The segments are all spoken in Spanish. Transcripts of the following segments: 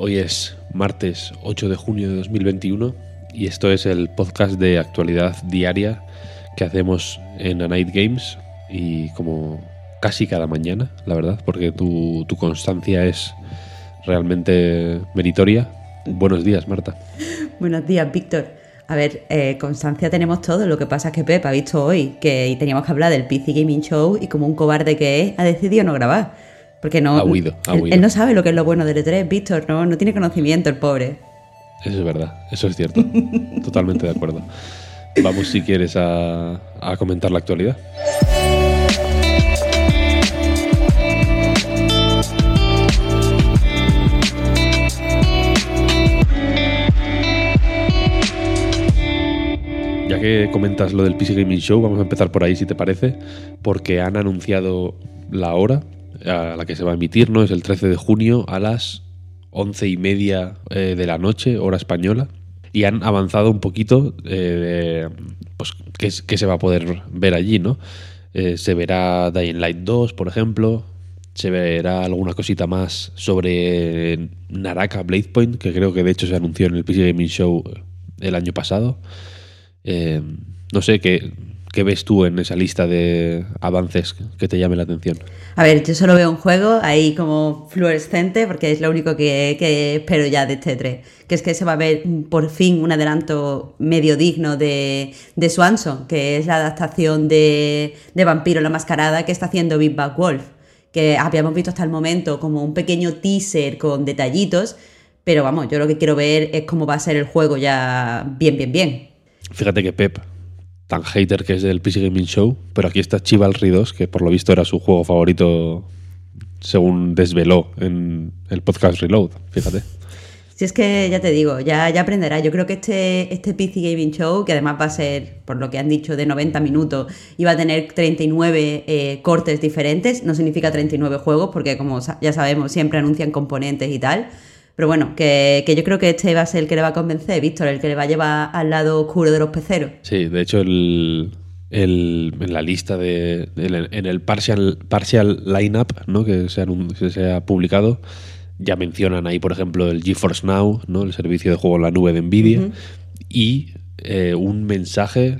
Hoy es martes 8 de junio de 2021 y esto es el podcast de actualidad diaria que hacemos en A Night Games y como casi cada mañana, la verdad, porque tu, tu constancia es realmente meritoria. Buenos días, Marta. Buenos días, Víctor. A ver, eh, constancia tenemos todo, lo que pasa es que Pep ha visto hoy que teníamos que hablar del PC Gaming Show y como un cobarde que es, ha decidido no grabar. Porque no. Ha huido, ha él, huido. él no sabe lo que es lo bueno del E3, Víctor, no, no tiene conocimiento el pobre. Eso es verdad, eso es cierto. Totalmente de acuerdo. Vamos, si quieres, a, a comentar la actualidad. Ya que comentas lo del PC Gaming Show, vamos a empezar por ahí si te parece, porque han anunciado la hora a la que se va a emitir, ¿no? Es el 13 de junio a las once y media eh, de la noche, hora española, y han avanzado un poquito, eh, pues, qué, se va a poder ver allí, ¿no? Eh, se verá Dying Light 2, por ejemplo, se verá alguna cosita más sobre Naraka Blade Point, que creo que de hecho se anunció en el PC Gaming Show el año pasado. Eh, no sé, ¿qué, ¿qué ves tú en esa lista de avances que te llame la atención? A ver, yo solo veo un juego ahí como fluorescente, porque es lo único que, que espero ya de este 3. Que es que se va a ver por fin un adelanto medio digno de, de Swanson, que es la adaptación de, de Vampiro la Mascarada que está haciendo Big Bad Wolf. Que habíamos visto hasta el momento como un pequeño teaser con detallitos, pero vamos, yo lo que quiero ver es cómo va a ser el juego ya bien, bien, bien. Fíjate que Pep, tan hater que es del PC Gaming Show, pero aquí está Chivalry 2, que por lo visto era su juego favorito según desveló en el podcast Reload, fíjate. Si es que ya te digo, ya, ya aprenderá. Yo creo que este, este PC Gaming Show, que además va a ser, por lo que han dicho, de 90 minutos va a tener 39 eh, cortes diferentes, no significa 39 juegos, porque como ya sabemos, siempre anuncian componentes y tal. Pero bueno, que, que yo creo que este va a ser el que le va a convencer, Víctor, el que le va a llevar al lado oscuro de los peceros. Sí, de hecho el, el- en la lista de el- en el partial partial lineup, ¿no? que se, anun- que se ha publicado, ya mencionan ahí, por ejemplo, el GeForce Now, ¿no? el servicio de juego en la nube de Nvidia, y eh, un mensaje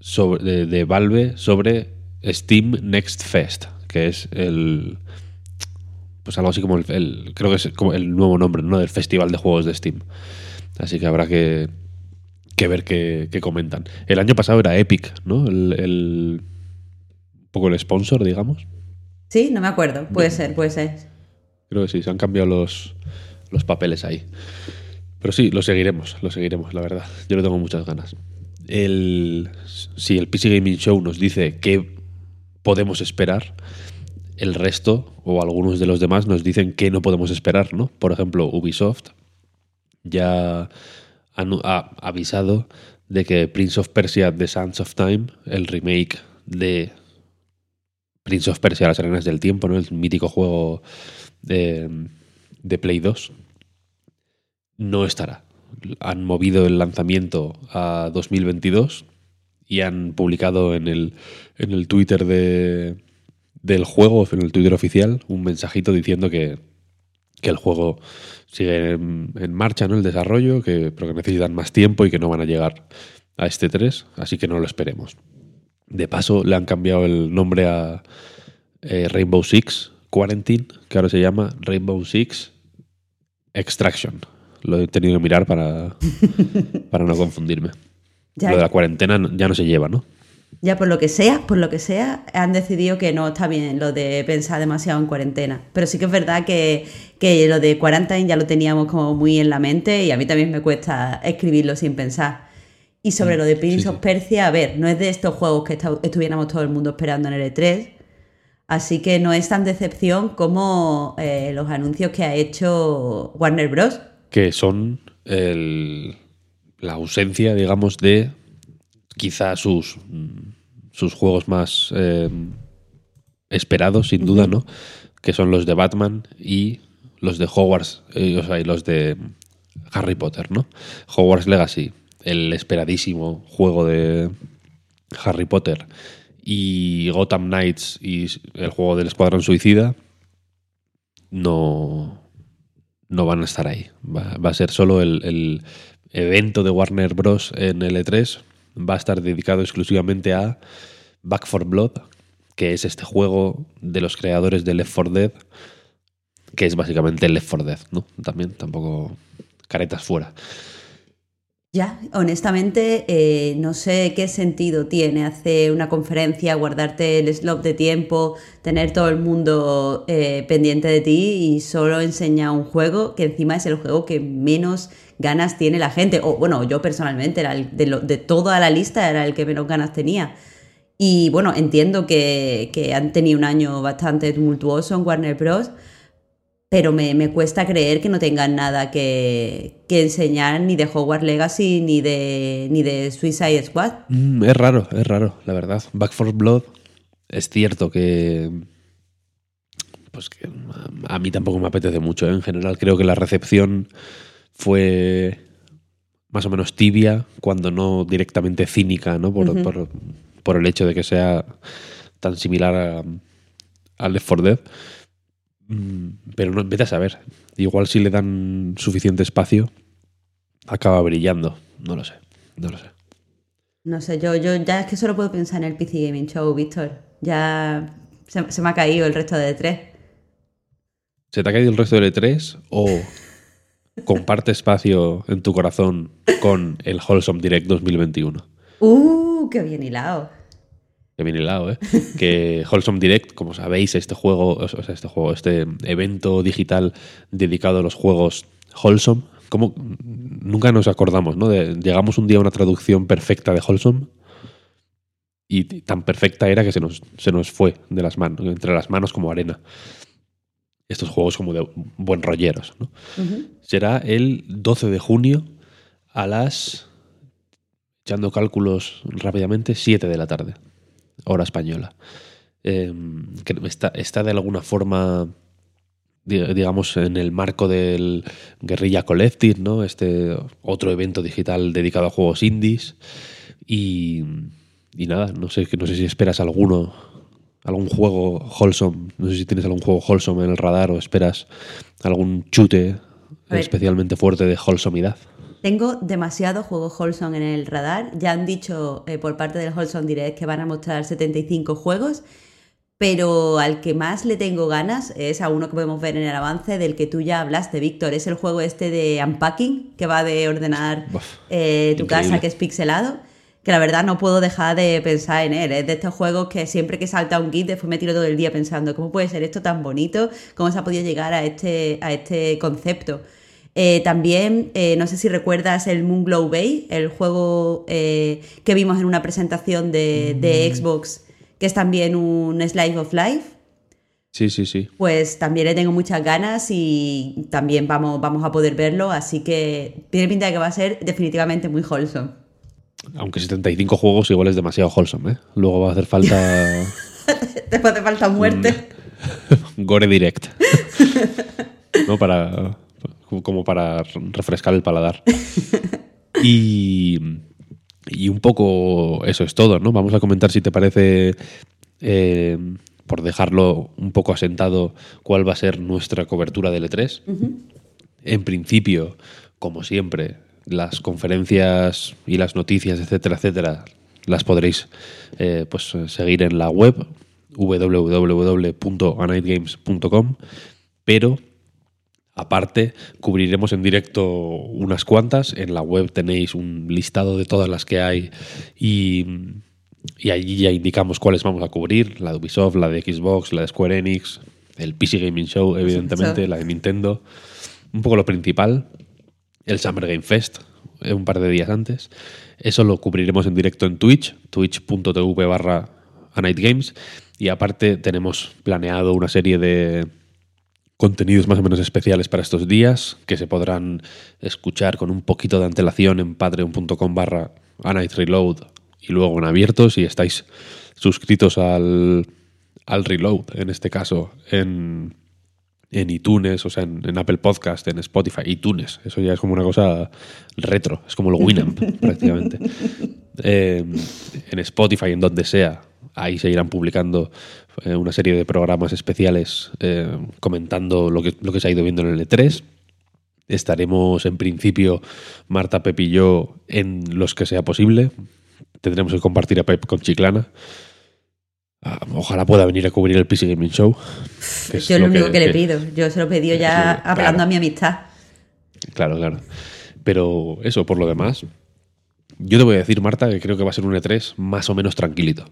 sobre, de, de Valve sobre Steam Next Fest, que es el pues algo así como el, el- creo que es como el nuevo nombre, ¿no? del festival de juegos de Steam. Así que habrá que, que ver qué, qué comentan. El año pasado era Epic, ¿no? El, el- un poco el sponsor, digamos. Sí, no me acuerdo. Puede ser, puede ser. Creo que sí, se han cambiado los, los papeles ahí. Pero sí, lo seguiremos, lo seguiremos, la verdad. Yo le tengo muchas ganas. El, si el PC Gaming Show nos dice qué podemos esperar, el resto o algunos de los demás nos dicen qué no podemos esperar, ¿no? Por ejemplo, Ubisoft ya ha avisado de que Prince of Persia The Sands of Time, el remake de Prince of Persia Las Arenas del Tiempo, ¿no? el mítico juego de, de Play 2, no estará. Han movido el lanzamiento a 2022 y han publicado en el, en el Twitter de, del juego, en el Twitter oficial, un mensajito diciendo que, que el juego sigue en, en marcha, ¿no? El desarrollo, que, pero que necesitan más tiempo y que no van a llegar a este 3, así que no lo esperemos. De paso, le han cambiado el nombre a eh, Rainbow Six Quarantine, que ahora se llama Rainbow Six Extraction. Lo he tenido que mirar para, para no confundirme. Ya, Lo de la cuarentena ya no se lleva, ¿no? Ya por lo que sea, por lo que sea, han decidido que no está bien lo de pensar demasiado en cuarentena. Pero sí que es verdad que, que lo de quarantine ya lo teníamos como muy en la mente y a mí también me cuesta escribirlo sin pensar. Y sobre lo de Prince Mm, sí, of. Persia, a ver, no es de estos juegos que estuviéramos todo el mundo esperando en el E3. Así que no es tan decepción como eh, los anuncios que ha hecho Warner Bros. Que son el la ausencia, digamos, de quizá sus, sus juegos más eh, esperados, sin duda, ¿no? Que son los de Batman y los de Hogwarts, eh, o sea, y los de Harry Potter, ¿no? Hogwarts Legacy, el esperadísimo juego de Harry Potter, y Gotham Knights y el juego del Escuadrón Suicida, no, no van a estar ahí. Va, va a ser solo el, el evento de Warner Bros. en L3, va a estar dedicado exclusivamente a Back for Blood, que es este juego de los creadores de Left 4 Dead, que es básicamente Left 4 Dead, ¿no? También, tampoco caretas fuera. Ya, honestamente, eh, no sé qué sentido tiene hacer una conferencia, guardarte el slot de tiempo, tener todo el mundo eh, pendiente de ti y solo enseñar un juego que encima es el juego que menos ganas tiene la gente. O bueno, yo personalmente, era el- de, lo- de toda la lista era el que menos ganas tenía. Y bueno, entiendo que, que han tenido un año bastante tumultuoso en Warner Bros. Pero me, me cuesta creer que no tengan nada que, que enseñar ni de Hogwarts Legacy ni de, ni de Suicide Squad. Mm, es raro, es raro, la verdad. Back for Blood es cierto que. Pues que a a mí tampoco me apetece mucho. ¿eh? En general, creo que la recepción fue más o menos tibia, cuando no directamente cínica, ¿no? Por, por- por el hecho de que sea tan similar a, a Left 4 Dead. Mm, Pero no, vete a saber. Igual si le dan suficiente espacio, acaba brillando. No lo sé, no lo sé. No sé, yo, yo ya es que solo puedo pensar en el PC Gaming Show, Víctor. Ya se, se me ha caído el resto de tres. ¿Se te ha caído el resto del E3 o comparte espacio en tu corazón con el Wholesome Direct 2021? ¡Uh! ¡Qué bien hilado! Que viene hilado, ¿eh? Que Wholesome Direct, como sabéis, este juego, o sea, este juego, este evento digital dedicado a los juegos Wholesome, como nunca nos acordamos, ¿no? De- llegamos un día a una traducción perfecta de Wholesome y tan perfecta era que se nos, se nos fue de las manos, entre las manos como arena. Estos juegos como de buen rolleros, será el 12 de junio a las, echando cálculos rápidamente, 7 de la tarde, hora española. Eh, que está, está de alguna forma, di- digamos, en el marco del Guerrilla Collective, ¿no? Este otro evento digital dedicado a juegos indies. Y, y nada, no sé, no sé si esperas alguno, algún juego wholesome, no sé si tienes algún juego wholesome en el radar o esperas algún chute especialmente fuerte de wholesomidad. Tengo demasiados juegos Wholesome en el radar. Ya han dicho eh, por parte del Wholesome Direct que van a mostrar 75 juegos. Pero al que más le tengo ganas es a uno que podemos ver en el avance del que tú ya hablaste, Víctor. Es el juego este de Unpacking, que va de ordenar eh, tu increíble. casa, que es pixelado. Que la verdad no puedo dejar de pensar en él. Es de estos juegos que siempre que salta un git, después me tiro todo el día pensando, ¿cómo puede ser esto tan bonito? ¿Cómo se ha podido llegar a este, a este concepto? Eh, también, eh, no sé si recuerdas el Moonglow Bay, el juego eh, que vimos en una presentación de, de Xbox, que es también un Slice of Life. Sí, sí, sí. Pues también le tengo muchas ganas y también vamos, vamos a poder verlo, así que tiene pinta de que va a ser definitivamente muy wholesome. Aunque 75 juegos igual es demasiado wholesome, ¿eh? Luego va a hacer falta Después te falta muerte. Gore Direct. ¿No? Para, como para refrescar el paladar. Y, y un poco eso es todo, ¿no? Vamos a comentar si te parece, eh, por dejarlo un poco asentado, cuál va a ser nuestra cobertura del E3. En principio, como siempre, las conferencias y las noticias, etcétera, etcétera, las podréis eh, pues, seguir en la web www.anightgames.com, pero aparte cubriremos en directo unas cuantas. En la web tenéis un listado de todas las que hay y, y allí ya indicamos cuáles vamos a cubrir, la de Ubisoft, la de Xbox, la de Square Enix, el PC Gaming Show, evidentemente, la de Nintendo, un poco lo principal, el Summer Game Fest, eh, un par de días antes. Eso lo cubriremos en directo en Twitch, twitch.tv barra A Night Games. Y aparte tenemos planeado una serie de contenidos más o menos especiales para estos días, que se podrán escuchar con un poquito de antelación en patreon.com barra Reload y luego en abierto si estáis suscritos al, al Reload, en este caso en, en iTunes, o sea, en, Apple Podcast, en Spotify, iTunes, eso ya es como una cosa retro, es como el Winamp prácticamente. Eh, en Spotify, en donde sea, ahí se irán publicando eh, una serie de programas especiales eh, comentando lo que, lo que se ha ido viendo en el E3. Estaremos en principio Marta, Pep y yo en los que sea posible. Tendremos que compartir a Pep con Chiclana. Ah, ojalá pueda venir a cubrir el PC Gaming Show. yo es lo, único que, le pido. Yo se lo pedí ya hablando a mi amistad. Claro, claro. Pero eso, por lo demás, yo te voy a decir, Marta, que creo que va a ser un E3 más o menos tranquilito.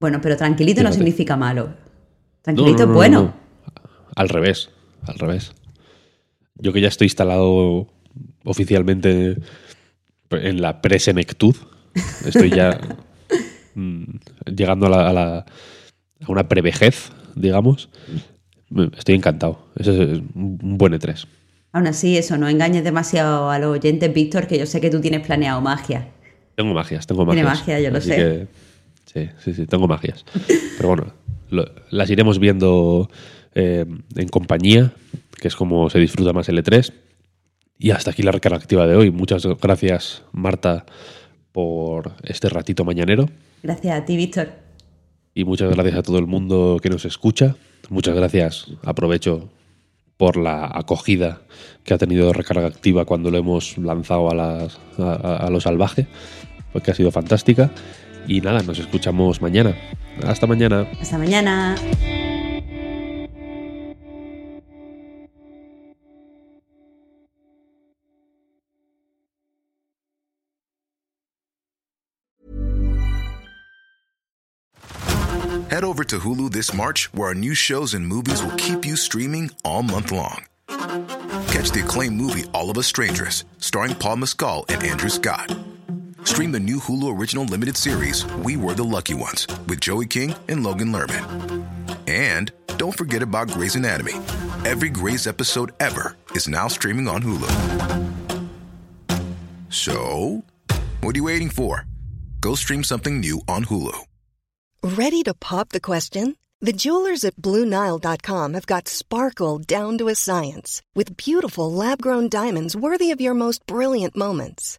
Bueno, pero tranquilito no significa malo. Tranquilito es bueno. Al revés, al revés. Yo que ya estoy instalado oficialmente en la presenectud, estoy ya mm, llegando a, la, a, una prevejez, digamos. Estoy encantado. Ese es un buen E3. Aún así, eso, no engañes demasiado a los oyentes, Víctor, que yo sé que tú tienes planeado magia. Tengo magias, tengo magias. Tiene magia, yo lo sé. Sí, sí, sí, tengo magias. Pero bueno, las iremos viendo eh, en compañía, que es como se disfruta más el E3. Y hasta aquí la recarga activa de hoy. Muchas gracias, Marta, por este ratito mañanero. Gracias a ti, Víctor. Y muchas gracias a todo el mundo que nos escucha. Muchas gracias, aprovecho, por la acogida que ha tenido recarga activa cuando lo hemos lanzado a, las, a lo salvaje, porque ha sido fantástica. Y nada, nos escuchamos mañana. Hasta mañana. Hasta mañana. Head over to Hulu this March, where our new shows and movies will keep you streaming all month long. Catch the acclaimed movie All of Us Strangers, starring Paul Mescal and Andrew Scott. Stream the new Hulu Original Limited series, We Were the Lucky Ones, with Joey King and Logan Lerman. And don't forget about Grey's Anatomy. Every Grey's episode ever is now streaming on Hulu. So, what are you waiting for? Go stream something new on Hulu. Ready to pop the question? The jewelers at BlueNile.com have got sparkle down to a science with beautiful lab grown diamonds worthy of your most brilliant moments.